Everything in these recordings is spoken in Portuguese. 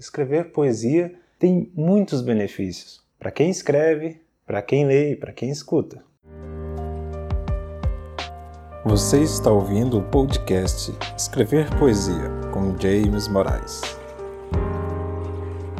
escrever poesia tem muitos benefícios para quem escreve, para quem lê e para quem escuta. Você está ouvindo o podcast Escrever Poesia com James Moraes.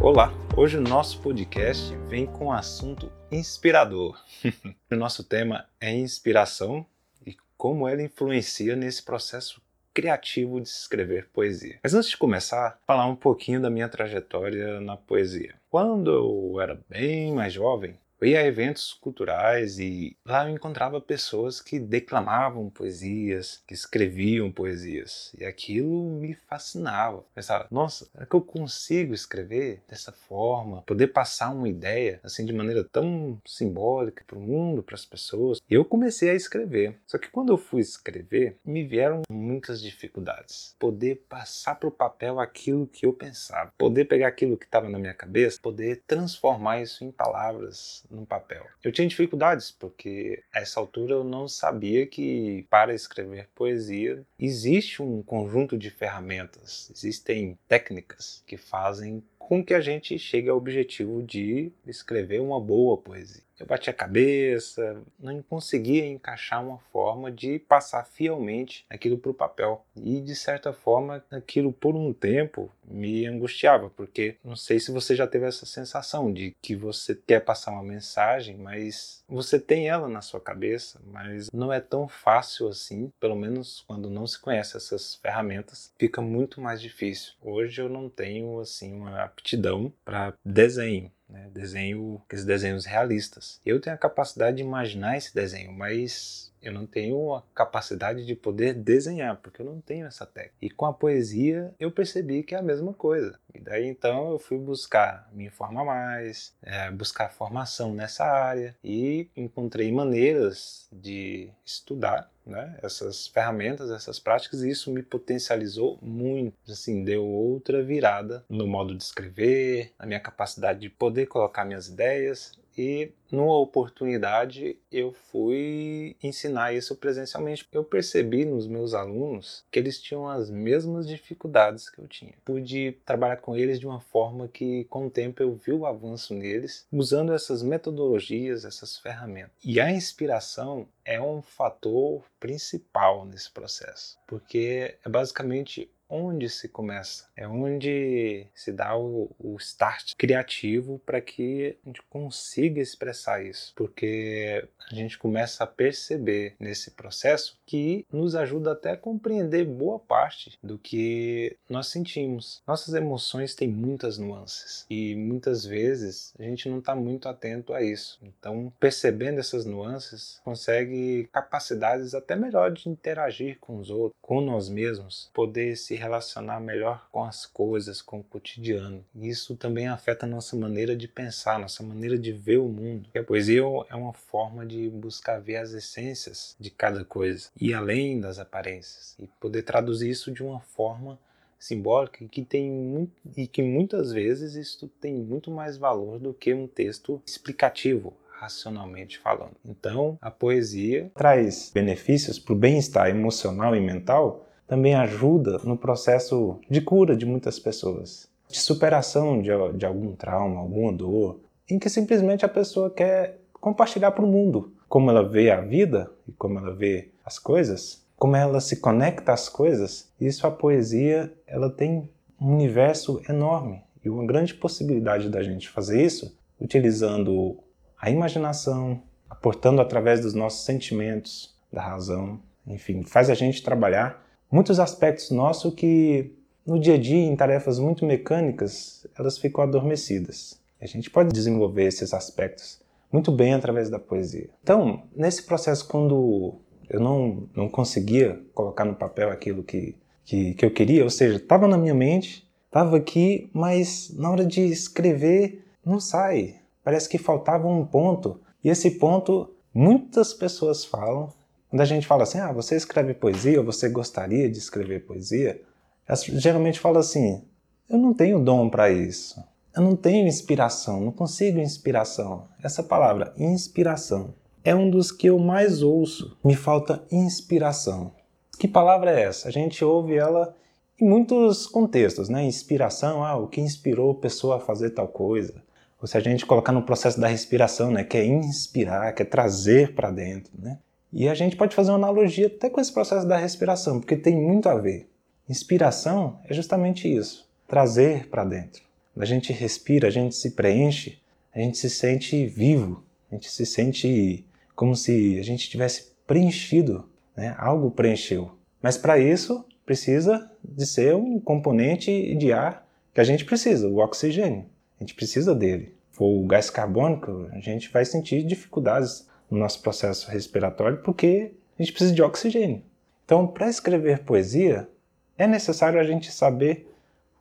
Olá, hoje o nosso podcast vem com um assunto inspirador. o nosso tema é inspiração e como ela influencia nesse processo criativo de escrever poesia. Mas antes de começar, falar um pouquinho da minha trajetória na poesia. Quando eu era bem mais jovem, eu ia a eventos culturais e lá eu encontrava pessoas que declamavam poesias, que escreviam poesias. E aquilo me fascinava. Pensava, nossa, será que eu consigo escrever dessa forma? Poder passar uma ideia assim de maneira tão simbólica para o mundo, para as pessoas. E eu comecei a escrever. Só que quando eu fui escrever, me vieram muitas dificuldades. Poder passar para o papel aquilo que eu pensava. Poder pegar aquilo que estava na minha cabeça, poder transformar isso em palavras no papel. Eu tinha dificuldades porque a essa altura eu não sabia que para escrever poesia existe um conjunto de ferramentas, existem técnicas que fazem com que a gente chegue ao objetivo de escrever uma boa poesia. Eu bati a cabeça, não conseguia encaixar uma forma de passar fielmente aquilo para o papel. E de certa forma, aquilo por um tempo me angustiava, porque não sei se você já teve essa sensação de que você quer passar uma mensagem, mas você tem ela na sua cabeça, mas não é tão fácil assim, pelo menos quando não se conhece essas ferramentas, fica muito mais difícil. Hoje eu não tenho assim uma aptidão para desenho né? desenho, aqueles desenhos realistas. Eu tenho a capacidade de imaginar esse desenho, mas eu não tenho a capacidade de poder desenhar, porque eu não tenho essa técnica. E com a poesia eu percebi que é a mesma coisa. E daí então eu fui buscar me informar mais, é, buscar formação nessa área e encontrei maneiras de estudar né, essas ferramentas, essas práticas, e isso me potencializou muito, assim, deu outra virada no modo de escrever, na minha capacidade de poder colocar minhas ideias e numa oportunidade eu fui ensinar isso presencialmente. Eu percebi nos meus alunos que eles tinham as mesmas dificuldades que eu tinha. Pude trabalhar com eles de uma forma que com o tempo eu vi o avanço neles usando essas metodologias, essas ferramentas. E a inspiração é um fator principal nesse processo, porque é basicamente onde se começa, é onde se dá o, o start criativo para que a gente consiga expressar isso, porque a gente começa a perceber nesse processo que nos ajuda até a compreender boa parte do que nós sentimos. Nossas emoções têm muitas nuances e muitas vezes a gente não está muito atento a isso. Então, percebendo essas nuances, consegue capacidades até melhor de interagir com os outros, com nós mesmos, poder se relacionar melhor com as coisas, com o cotidiano. Isso também afeta a nossa maneira de pensar, nossa maneira de ver o mundo. a poesia é uma forma de buscar ver as essências de cada coisa, e além das aparências, e poder traduzir isso de uma forma simbólica que tem e que muitas vezes isso tem muito mais valor do que um texto explicativo, racionalmente falando. Então, a poesia traz benefícios para o bem-estar emocional e mental também ajuda no processo de cura de muitas pessoas, de superação de, de algum trauma, alguma dor, em que simplesmente a pessoa quer compartilhar para o mundo como ela vê a vida e como ela vê as coisas, como ela se conecta às coisas. Isso a poesia ela tem um universo enorme e uma grande possibilidade da gente fazer isso utilizando a imaginação, aportando através dos nossos sentimentos, da razão, enfim, faz a gente trabalhar muitos aspectos nossos que no dia a dia, em tarefas muito mecânicas, elas ficam adormecidas. A gente pode desenvolver esses aspectos muito bem através da poesia. Então, nesse processo, quando eu não, não conseguia colocar no papel aquilo que, que, que eu queria, ou seja, estava na minha mente, estava aqui, mas na hora de escrever não sai. Parece que faltava um ponto. E esse ponto, muitas pessoas falam, quando a gente fala assim, ah, você escreve poesia, ou você gostaria de escrever poesia, elas geralmente falam assim, eu não tenho dom para isso, eu não tenho inspiração, não consigo inspiração. Essa palavra, inspiração, é um dos que eu mais ouço. Me falta inspiração. Que palavra é essa? A gente ouve ela em muitos contextos, né? Inspiração, ah, o que inspirou a pessoa a fazer tal coisa. Ou se a gente colocar no processo da respiração, né? Que é inspirar, que é trazer para dentro, né? E a gente pode fazer uma analogia até com esse processo da respiração, porque tem muito a ver. Inspiração é justamente isso, trazer para dentro. A gente respira, a gente se preenche, a gente se sente vivo, a gente se sente como se a gente tivesse preenchido, né? algo preencheu. Mas para isso precisa de ser um componente de ar que a gente precisa, o oxigênio. A gente precisa dele. For o gás carbônico, a gente vai sentir dificuldades no nosso processo respiratório porque a gente precisa de oxigênio. Então, para escrever poesia, é necessário a gente saber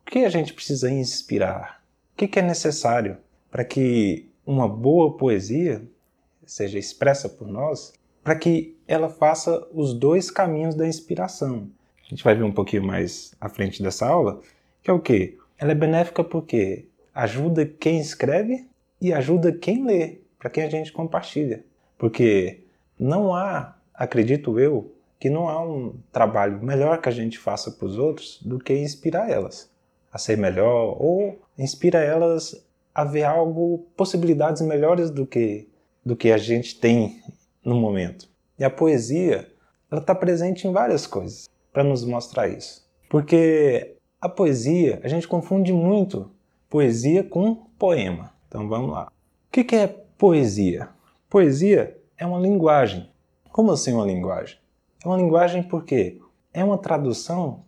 o que a gente precisa inspirar, o que é necessário para que uma boa poesia seja expressa por nós, para que ela faça os dois caminhos da inspiração. A gente vai ver um pouquinho mais à frente dessa aula, que é o que? Ela é benéfica porque ajuda quem escreve e ajuda quem lê, para quem a gente compartilha. Porque não há, acredito eu, que não há um trabalho melhor que a gente faça para os outros do que inspirar elas a ser melhor ou inspira elas a ver algo, possibilidades melhores do que do que a gente tem no momento. E a poesia, ela está presente em várias coisas para nos mostrar isso. Porque a poesia, a gente confunde muito poesia com poema. Então vamos lá. O que é poesia? Poesia é uma linguagem. Como assim uma linguagem? É uma linguagem porque é uma tradução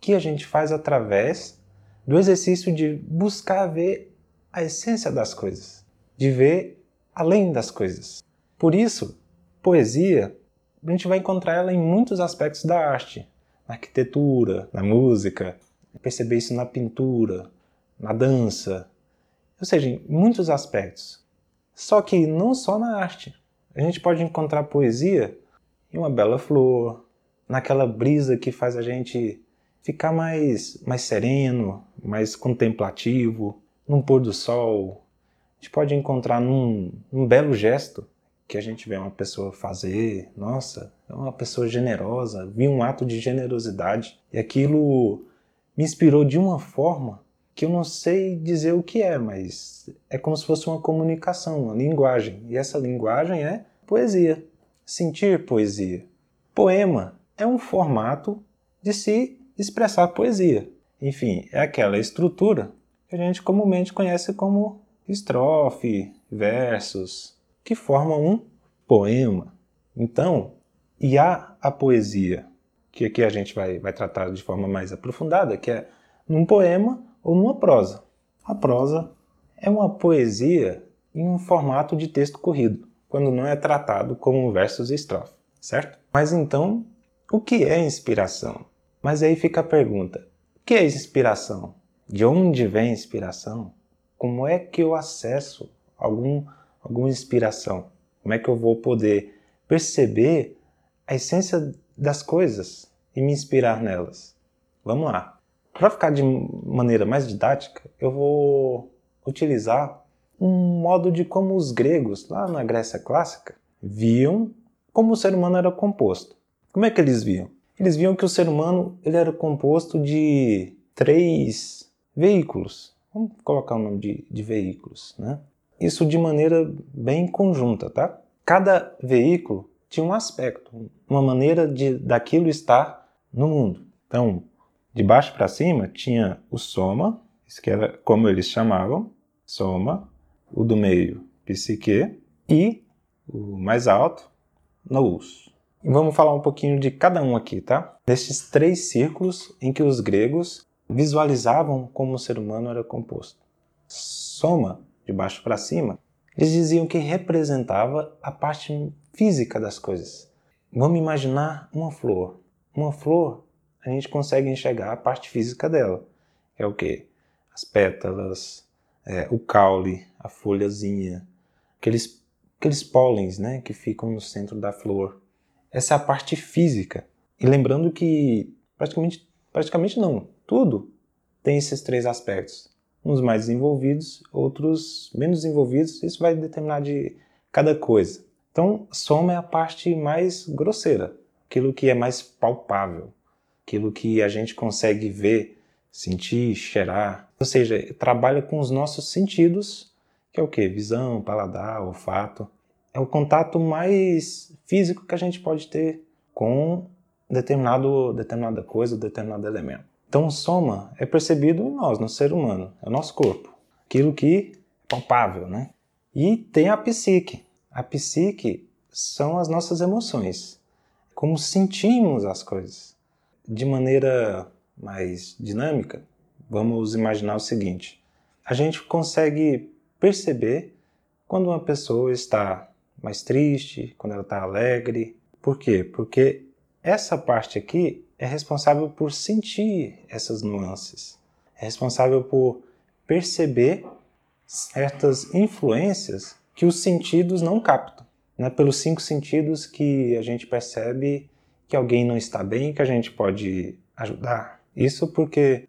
que a gente faz através do exercício de buscar ver a essência das coisas, de ver além das coisas. Por isso, poesia, a gente vai encontrar ela em muitos aspectos da arte, na arquitetura, na música, perceber isso na pintura, na dança, ou seja, em muitos aspectos. Só que não só na arte. A gente pode encontrar poesia em uma bela flor, naquela brisa que faz a gente ficar mais, mais sereno, mais contemplativo, num pôr do sol. A gente pode encontrar num, num belo gesto que a gente vê uma pessoa fazer, nossa, é uma pessoa generosa, vi um ato de generosidade e aquilo me inspirou de uma forma que eu não sei dizer o que é, mas é como se fosse uma comunicação, uma linguagem. E essa linguagem é poesia, sentir poesia. Poema é um formato de se expressar poesia. Enfim, é aquela estrutura que a gente comumente conhece como estrofe, versos, que formam um poema. Então, e há a poesia, que aqui a gente vai, vai tratar de forma mais aprofundada, que é num poema ou numa prosa. A prosa é uma poesia em um formato de texto corrido, quando não é tratado como versos e estrofe, certo? Mas então, o que é inspiração? Mas aí fica a pergunta: o que é inspiração? De onde vem inspiração? Como é que eu acesso algum, alguma inspiração? Como é que eu vou poder perceber a essência das coisas e me inspirar nelas? Vamos lá. Para ficar de maneira mais didática, eu vou utilizar um modo de como os gregos, lá na Grécia clássica, viam como o ser humano era composto. Como é que eles viam? Eles viam que o ser humano ele era composto de três veículos. Vamos colocar o nome de, de veículos, né? Isso de maneira bem conjunta, tá? Cada veículo tinha um aspecto, uma maneira de daquilo estar no mundo. Então, de baixo para cima tinha o soma, isso que era como eles chamavam, soma, o do meio, psique, e o mais alto, nous. Vamos falar um pouquinho de cada um aqui, tá? Desses três círculos em que os gregos visualizavam como o ser humano era composto. Soma, de baixo para cima, eles diziam que representava a parte física das coisas. Vamos imaginar uma flor. Uma flor a gente consegue enxergar a parte física dela. É o que? As pétalas, é, o caule, a folhazinha, aqueles, aqueles pólens né, que ficam no centro da flor. Essa é a parte física. E lembrando que praticamente, praticamente não, tudo tem esses três aspectos. Uns mais desenvolvidos, outros menos desenvolvidos. Isso vai determinar de cada coisa. Então, soma é a parte mais grosseira, aquilo que é mais palpável aquilo que a gente consegue ver, sentir, cheirar. Ou seja, trabalha com os nossos sentidos, que é o que? Visão, paladar, olfato. É o contato mais físico que a gente pode ter com determinado, determinada coisa, determinado elemento. Então, o soma é percebido em nós, no ser humano, é o nosso corpo, aquilo que é palpável, né? E tem a psique. A psique são as nossas emoções, como sentimos as coisas. De maneira mais dinâmica, vamos imaginar o seguinte: a gente consegue perceber quando uma pessoa está mais triste, quando ela está alegre. Por quê? Porque essa parte aqui é responsável por sentir essas nuances, é responsável por perceber certas influências que os sentidos não captam. Né? Pelos cinco sentidos que a gente percebe que alguém não está bem, que a gente pode ajudar. Isso porque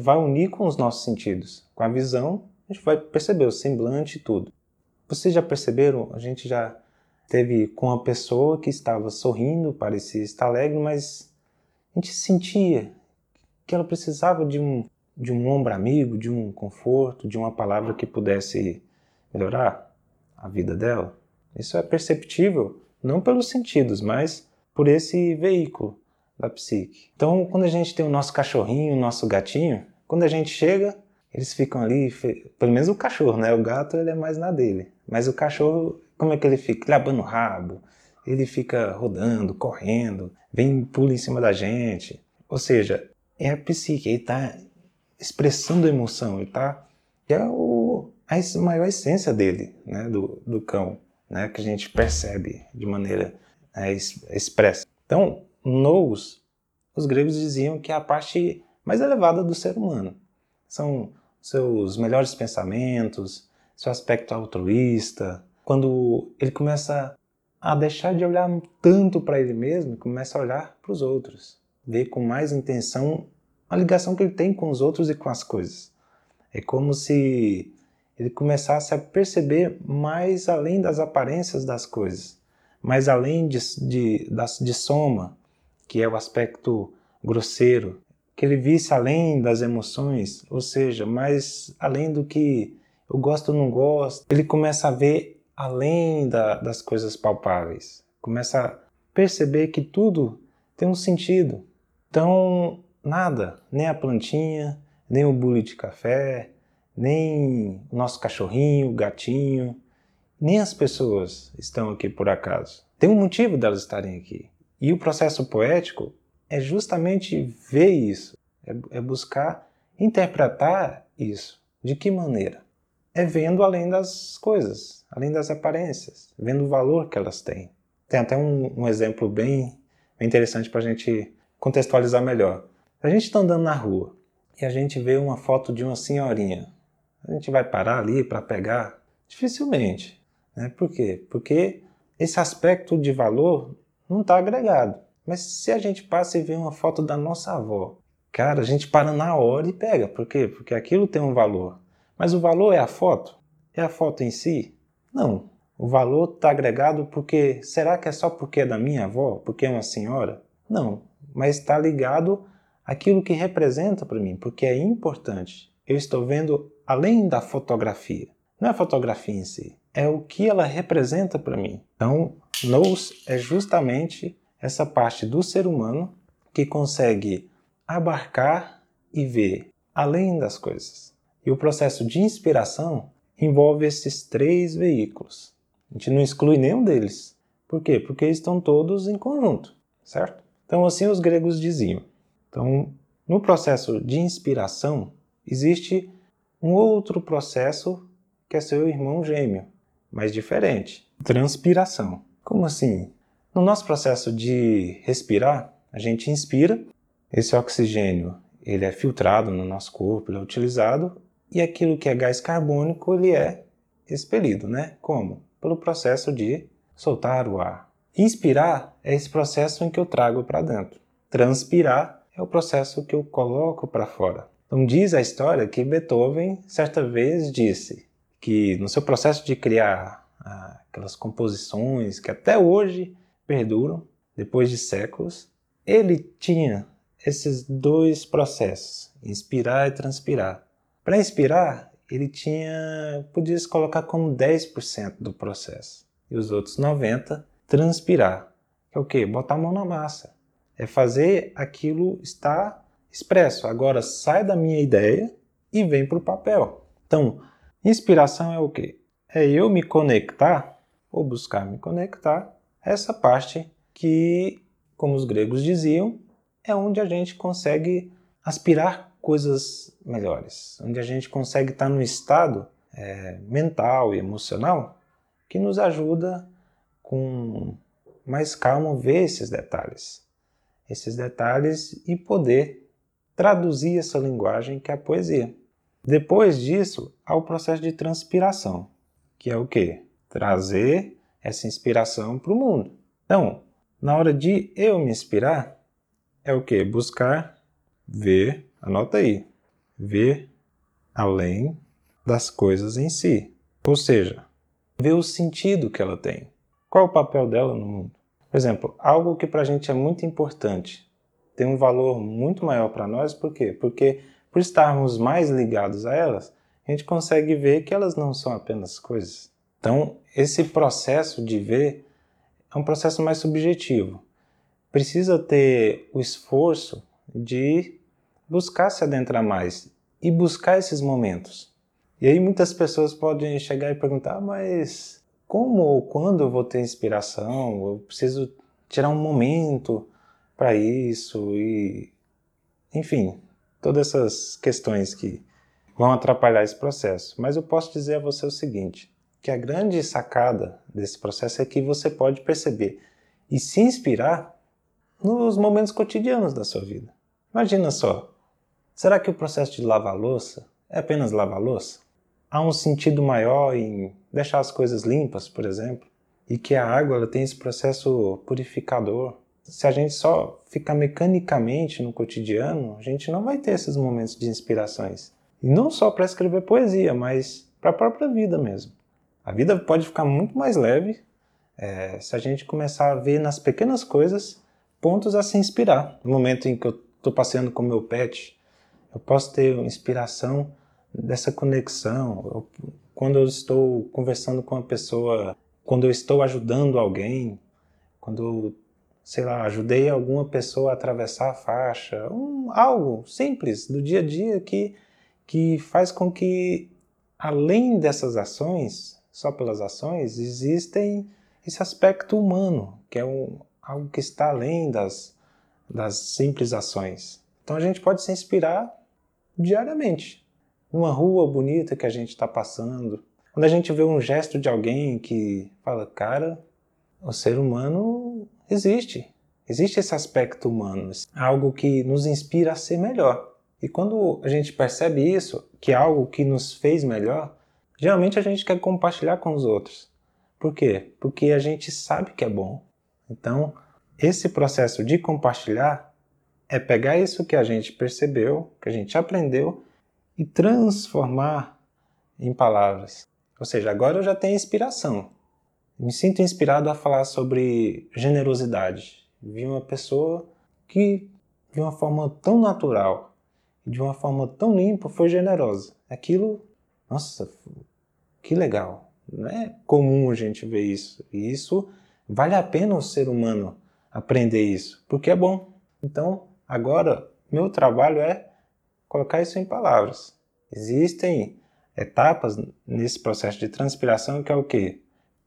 vai unir com os nossos sentidos. Com a visão, a gente vai perceber o semblante e tudo. Vocês já perceberam? A gente já teve com uma pessoa que estava sorrindo, parecia estar alegre, mas a gente sentia que ela precisava de um, de um ombro amigo, de um conforto, de uma palavra que pudesse melhorar a vida dela. Isso é perceptível não pelos sentidos, mas por esse veículo da psique. Então, quando a gente tem o nosso cachorrinho, o nosso gatinho, quando a gente chega, eles ficam ali, pelo menos o cachorro, né? O gato ele é mais na dele, mas o cachorro como é que ele fica? Ele abana o rabo, ele fica rodando, correndo, vem pula em cima da gente. Ou seja, é a psique, ele está expressando emoção, ele está. É o, a maior essência dele, né, do, do cão, né, que a gente percebe de maneira é, expressa. Então, nous, os gregos diziam que é a parte mais elevada do ser humano. São seus melhores pensamentos, seu aspecto altruísta, quando ele começa a deixar de olhar tanto para ele mesmo e começa a olhar para os outros, ver com mais intenção a ligação que ele tem com os outros e com as coisas. É como se ele começasse a perceber mais além das aparências das coisas, mais além de, de, de soma, que é o aspecto grosseiro, que ele visse além das emoções, ou seja, mais além do que eu gosto ou não gosto, ele começa a ver além da, das coisas palpáveis. Começa a perceber que tudo tem um sentido. Então, nada, nem a plantinha, nem o bule de café, nem o nosso cachorrinho, gatinho, nem as pessoas estão aqui por acaso. Tem um motivo delas estarem aqui. E o processo poético é justamente ver isso, é, é buscar interpretar isso. De que maneira? É vendo além das coisas, além das aparências, vendo o valor que elas têm. Tem até um, um exemplo bem, bem interessante para a gente contextualizar melhor. A gente está andando na rua e a gente vê uma foto de uma senhorinha. A gente vai parar ali para pegar? Dificilmente. Né? Por quê? Porque esse aspecto de valor não está agregado. Mas se a gente passa e vê uma foto da nossa avó, cara, a gente para na hora e pega. Por quê? Porque aquilo tem um valor. Mas o valor é a foto? É a foto em si? Não. O valor está agregado porque. Será que é só porque é da minha avó? Porque é uma senhora? Não. Mas está ligado àquilo que representa para mim, porque é importante. Eu estou vendo além da fotografia. Não é a fotografia em si, é o que ela representa para mim. Então, nous é justamente essa parte do ser humano que consegue abarcar e ver além das coisas. E o processo de inspiração envolve esses três veículos. A gente não exclui nenhum deles. Por quê? Porque estão todos em conjunto, certo? Então, assim os gregos diziam. Então, no processo de inspiração, existe um outro processo que é seu irmão gêmeo, mas diferente: transpiração. Como assim? No nosso processo de respirar, a gente inspira, esse oxigênio ele é filtrado no nosso corpo, ele é utilizado e aquilo que é gás carbônico ele é expelido, né? Como? Pelo processo de soltar o ar. Inspirar é esse processo em que eu trago para dentro. Transpirar é o processo que eu coloco para fora. Então diz a história que Beethoven certa vez disse que no seu processo de criar ah, aquelas composições que até hoje perduram depois de séculos, ele tinha esses dois processos, inspirar e transpirar. Para inspirar, ele tinha, podia se colocar como 10% do processo. E os outros 90 transpirar. É o quê? Botar a mão na massa. É fazer aquilo estar expresso. Agora sai da minha ideia e vem para o papel. Então, inspiração é o quê? É eu me conectar, ou buscar me conectar, essa parte que, como os gregos diziam, é onde a gente consegue aspirar coisas melhores, onde a gente consegue estar no estado é, mental e emocional que nos ajuda com mais calma ver esses detalhes, esses detalhes e poder traduzir essa linguagem que é a poesia. Depois disso, há o processo de transpiração, que é o que? Trazer essa inspiração para o mundo. Então, na hora de eu me inspirar, é o que? Buscar ver Anota aí. Ver além das coisas em si. Ou seja, ver o sentido que ela tem. Qual é o papel dela no mundo? Por exemplo, algo que para a gente é muito importante, tem um valor muito maior para nós, por quê? Porque por estarmos mais ligados a elas, a gente consegue ver que elas não são apenas coisas. Então, esse processo de ver é um processo mais subjetivo. Precisa ter o esforço de buscar se adentrar mais e buscar esses momentos. E aí muitas pessoas podem chegar e perguntar, mas como ou quando eu vou ter inspiração? Eu preciso tirar um momento para isso e enfim, todas essas questões que vão atrapalhar esse processo. Mas eu posso dizer a você o seguinte, que a grande sacada desse processo é que você pode perceber e se inspirar nos momentos cotidianos da sua vida. Imagina só, Será que o processo de lavar louça é apenas lavar louça? Há um sentido maior em deixar as coisas limpas, por exemplo, e que a água tem esse processo purificador. Se a gente só ficar mecanicamente no cotidiano, a gente não vai ter esses momentos de inspirações. E não só para escrever poesia, mas para a própria vida mesmo. A vida pode ficar muito mais leve é, se a gente começar a ver nas pequenas coisas pontos a se inspirar. No momento em que eu estou passeando com meu pet eu posso ter inspiração dessa conexão. Eu, quando eu estou conversando com uma pessoa, quando eu estou ajudando alguém, quando, sei lá, ajudei alguma pessoa a atravessar a faixa, um, algo simples do dia a dia que, que faz com que, além dessas ações, só pelas ações, existem esse aspecto humano, que é um, algo que está além das, das simples ações. Então a gente pode se inspirar diariamente. Numa rua bonita que a gente está passando, quando a gente vê um gesto de alguém que fala, cara, o ser humano existe. Existe esse aspecto humano, algo que nos inspira a ser melhor. E quando a gente percebe isso, que é algo que nos fez melhor, geralmente a gente quer compartilhar com os outros. Por quê? Porque a gente sabe que é bom. Então, esse processo de compartilhar é pegar isso que a gente percebeu, que a gente aprendeu e transformar em palavras. Ou seja, agora eu já tenho inspiração. Me sinto inspirado a falar sobre generosidade. Vi uma pessoa que, de uma forma tão natural, de uma forma tão limpa, foi generosa. Aquilo, nossa, que legal. Não é comum a gente ver isso. E isso vale a pena o ser humano aprender isso, porque é bom. Então, Agora, meu trabalho é colocar isso em palavras. Existem etapas nesse processo de transpiração que é o quê?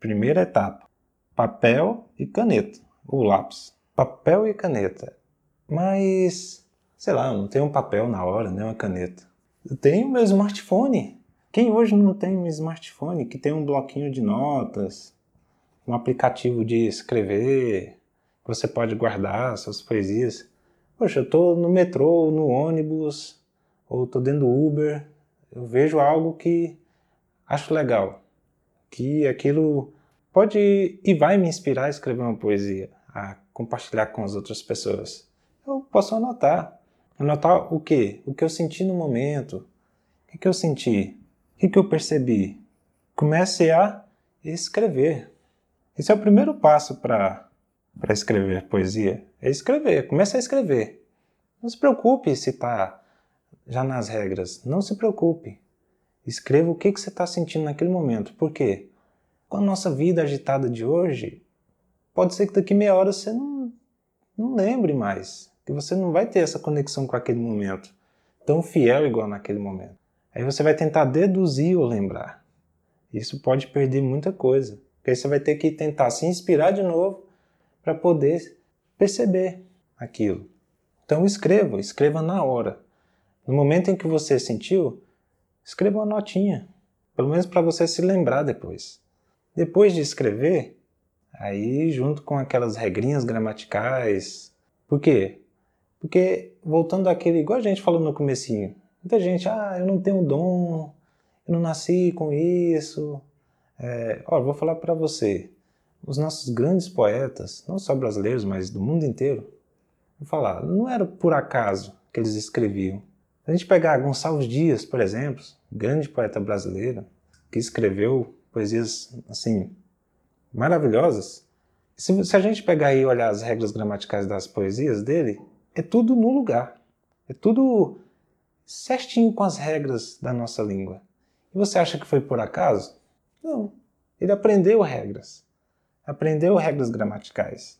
Primeira etapa, papel e caneta, ou lápis. Papel e caneta. Mas, sei lá, eu não tenho um papel na hora, nem uma caneta. Eu tenho meu smartphone. Quem hoje não tem um smartphone que tem um bloquinho de notas, um aplicativo de escrever, você pode guardar suas poesias. Poxa, eu estou no metrô, no ônibus, ou estou dentro do Uber, eu vejo algo que acho legal, que aquilo pode e vai me inspirar a escrever uma poesia, a compartilhar com as outras pessoas. Eu posso anotar. Anotar o quê? O que eu senti no momento. O que eu senti? O que eu percebi? Comece a escrever. Esse é o primeiro passo para escrever poesia é escrever. Comece a escrever. Não se preocupe se está já nas regras. Não se preocupe. Escreva o que, que você está sentindo naquele momento. Por quê? Com a nossa vida agitada de hoje, pode ser que daqui meia hora você não, não lembre mais. Que você não vai ter essa conexão com aquele momento tão fiel igual naquele momento. Aí você vai tentar deduzir ou lembrar. Isso pode perder muita coisa. Porque aí você vai ter que tentar se inspirar de novo para poder perceber aquilo. Então escreva, escreva na hora. No momento em que você sentiu, escreva uma notinha, pelo menos para você se lembrar depois. Depois de escrever, aí junto com aquelas regrinhas gramaticais. Por quê? Porque voltando àquele, igual a gente falou no comecinho, muita gente, ah, eu não tenho dom, eu não nasci com isso. É, ó, vou falar para você, os nossos grandes poetas, não só brasileiros, mas do mundo inteiro, vou falar, não era por acaso que eles escreviam. Se a gente pegar Gonçalves Dias, por exemplo, grande poeta brasileiro, que escreveu poesias assim maravilhosas. Se, se a gente pegar e olhar as regras gramaticais das poesias dele, é tudo no lugar. É tudo certinho com as regras da nossa língua. E você acha que foi por acaso? Não. Ele aprendeu regras. Aprendeu regras gramaticais.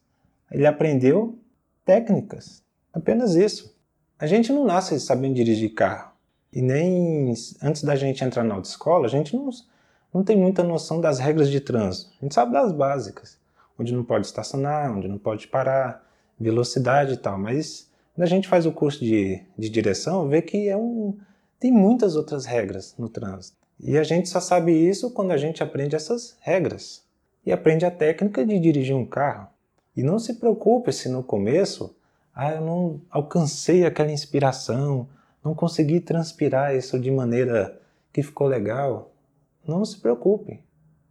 Ele aprendeu técnicas. Apenas isso. A gente não nasce sabendo dirigir carro. E nem antes da gente entrar na autoescola, a gente não, não tem muita noção das regras de trânsito. A gente sabe das básicas. Onde não pode estacionar, onde não pode parar, velocidade e tal. Mas quando a gente faz o curso de, de direção, vê que é um, tem muitas outras regras no trânsito. E a gente só sabe isso quando a gente aprende essas regras. E aprende a técnica de dirigir um carro. E não se preocupe se no começo ah, eu não alcancei aquela inspiração, não consegui transpirar isso de maneira que ficou legal. Não se preocupe.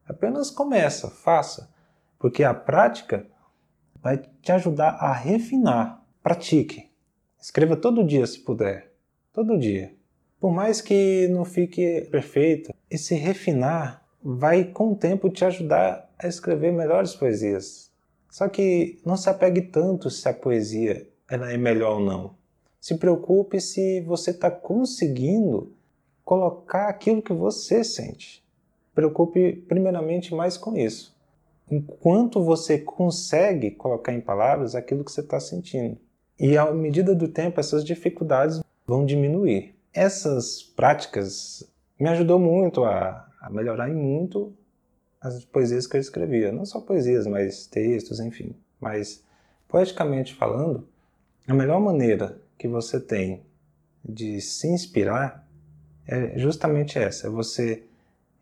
Apenas começa, faça, porque a prática vai te ajudar a refinar. Pratique. Escreva todo dia se puder. Todo dia. Por mais que não fique perfeito, esse refinar vai com o tempo te ajudar a escrever melhores poesias. Só que não se apegue tanto se a poesia ela é melhor ou não. Se preocupe se você está conseguindo colocar aquilo que você sente. Preocupe primeiramente mais com isso. Enquanto você consegue colocar em palavras aquilo que você está sentindo. E à medida do tempo, essas dificuldades vão diminuir. Essas práticas me ajudou muito a, a melhorar em muito as poesias que eu escrevia. Não só poesias, mas textos, enfim. Mas, poeticamente falando, a melhor maneira que você tem de se inspirar é justamente essa: é você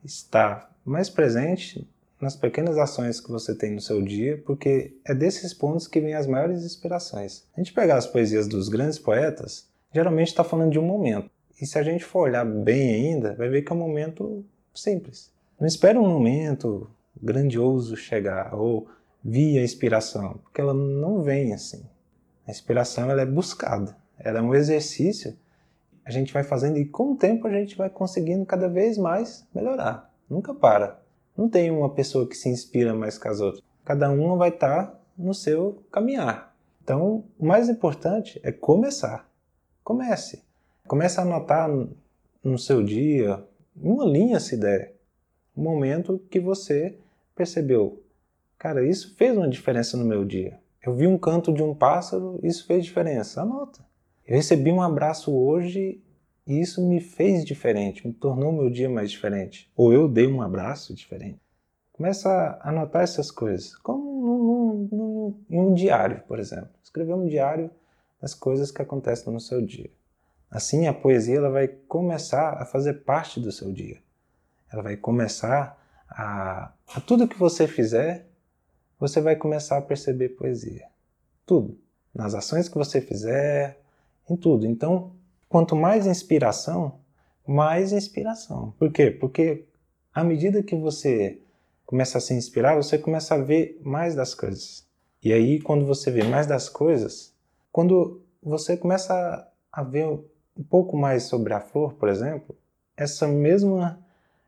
estar mais presente nas pequenas ações que você tem no seu dia, porque é desses pontos que vêm as maiores inspirações. A gente pegar as poesias dos grandes poetas, geralmente está falando de um momento. E se a gente for olhar bem ainda, vai ver que é um momento simples. Não espera um momento grandioso chegar ou via inspiração, porque ela não vem assim. A inspiração ela é buscada, ela é um exercício. A gente vai fazendo e com o tempo a gente vai conseguindo cada vez mais melhorar. Nunca para. Não tem uma pessoa que se inspira mais que as outras. Cada uma vai estar tá no seu caminhar. Então, o mais importante é começar. Comece. Comece a anotar no seu dia, uma linha se der, um momento que você percebeu, cara, isso fez uma diferença no meu dia. Eu vi um canto de um pássaro, isso fez diferença. Anota. Eu recebi um abraço hoje e isso me fez diferente, me tornou meu dia mais diferente. Ou eu dei um abraço diferente. Começa a anotar essas coisas, como em um diário, por exemplo. Escrever um diário das coisas que acontecem no seu dia. Assim, a poesia ela vai começar a fazer parte do seu dia. Ela vai começar a, a tudo que você fizer você vai começar a perceber poesia. Tudo. Nas ações que você fizer, em tudo. Então, quanto mais inspiração, mais inspiração. Por quê? Porque à medida que você começa a se inspirar, você começa a ver mais das coisas. E aí, quando você vê mais das coisas, quando você começa a ver um pouco mais sobre a flor, por exemplo, essa mesma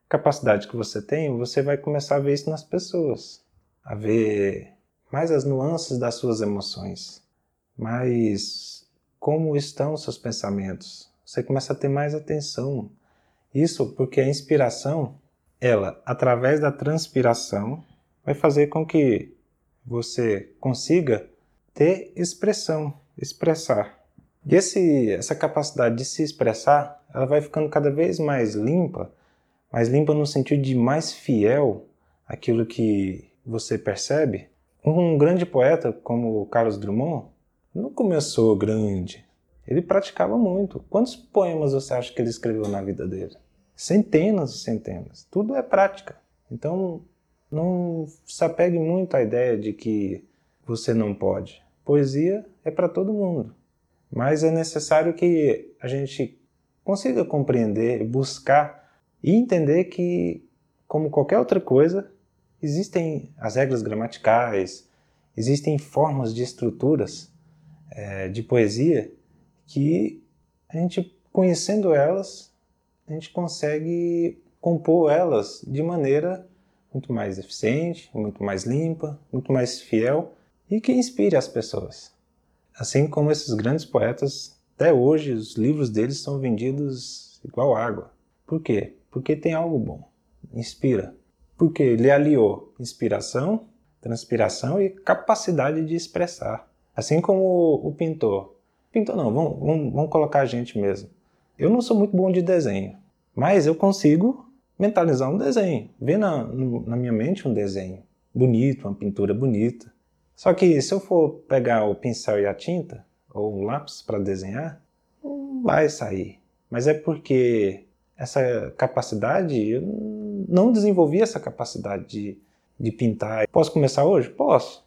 capacidade que você tem, você vai começar a ver isso nas pessoas a ver mais as nuances das suas emoções, mais como estão seus pensamentos. Você começa a ter mais atenção. Isso porque a inspiração, ela, através da transpiração, vai fazer com que você consiga ter expressão, expressar. E esse, essa capacidade de se expressar, ela vai ficando cada vez mais limpa, mais limpa no sentido de mais fiel àquilo que você percebe. Um grande poeta como Carlos Drummond não começou grande, ele praticava muito. Quantos poemas você acha que ele escreveu na vida dele? Centenas e centenas. Tudo é prática. Então, não se apegue muito à ideia de que você não pode. Poesia é para todo mundo. Mas é necessário que a gente consiga compreender, buscar e entender que, como qualquer outra coisa, existem as regras gramaticais, existem formas de estruturas é, de poesia que a gente, conhecendo elas, a gente consegue compor elas de maneira muito mais eficiente, muito mais limpa, muito mais fiel e que inspire as pessoas. Assim como esses grandes poetas, até hoje os livros deles são vendidos igual água. Por quê? Porque tem algo bom, inspira. Porque ele aliou inspiração, transpiração e capacidade de expressar. Assim como o pintor. Pintor não, vamos, vamos, vamos colocar a gente mesmo. Eu não sou muito bom de desenho, mas eu consigo mentalizar um desenho, ver na, na minha mente um desenho bonito, uma pintura bonita. Só que se eu for pegar o pincel e a tinta, ou um lápis para desenhar, não vai sair. Mas é porque essa capacidade, eu não desenvolvi essa capacidade de, de pintar. Posso começar hoje? Posso.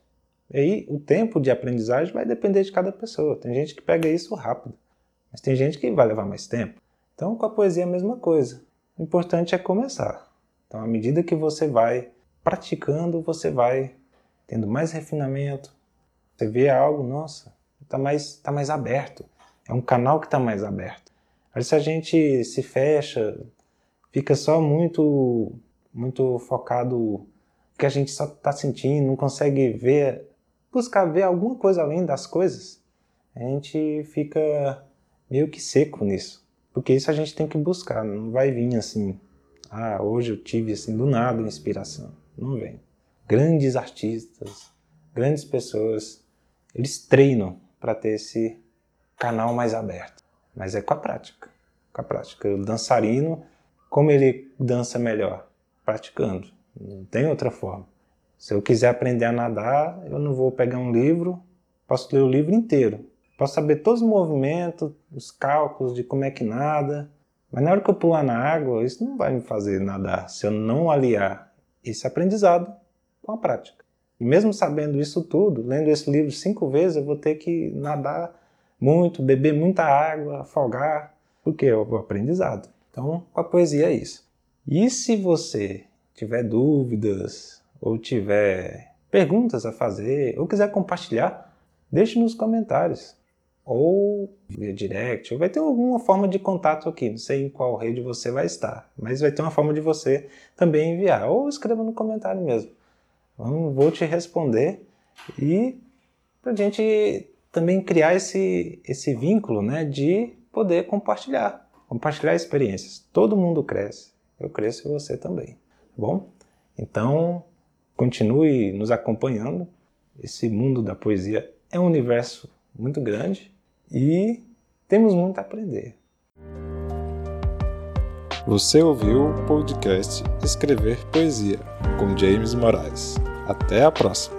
E aí o tempo de aprendizagem vai depender de cada pessoa. Tem gente que pega isso rápido, mas tem gente que vai levar mais tempo. Então com a poesia é a mesma coisa. O importante é começar. Então à medida que você vai praticando, você vai tendo mais refinamento. Você vê algo, nossa, está mais, tá mais aberto. É um canal que está mais aberto. Aí se a gente se fecha, fica só muito, muito focado que a gente só está sentindo, não consegue ver, buscar ver alguma coisa além das coisas, a gente fica meio que seco nisso. Porque isso a gente tem que buscar, não vai vir assim, ah, hoje eu tive assim do nada inspiração. Não vem grandes artistas, grandes pessoas, eles treinam para ter esse canal mais aberto. Mas é com a prática. Com a prática. O dançarino, como ele dança melhor? Praticando. Não tem outra forma. Se eu quiser aprender a nadar, eu não vou pegar um livro, posso ler o livro inteiro. Posso saber todos os movimentos, os cálculos de como é que nada, mas na hora que eu pular na água, isso não vai me fazer nadar se eu não aliar esse aprendizado com a prática. E mesmo sabendo isso tudo, lendo esse livro cinco vezes, eu vou ter que nadar muito, beber muita água, afogar, porque é o aprendizado. Então, com a poesia é isso. E se você tiver dúvidas ou tiver perguntas a fazer ou quiser compartilhar, deixe nos comentários ou via direct, ou vai ter alguma forma de contato aqui, não sei em qual rede você vai estar, mas vai ter uma forma de você também enviar, ou escreva no comentário mesmo. Vou te responder e para a gente também criar esse, esse vínculo né, de poder compartilhar, compartilhar experiências. Todo mundo cresce, eu cresço e você também, tá bom? Então, continue nos acompanhando. Esse mundo da poesia é um universo muito grande e temos muito a aprender. Você ouviu o podcast Escrever Poesia com James Moraes. Até a próxima!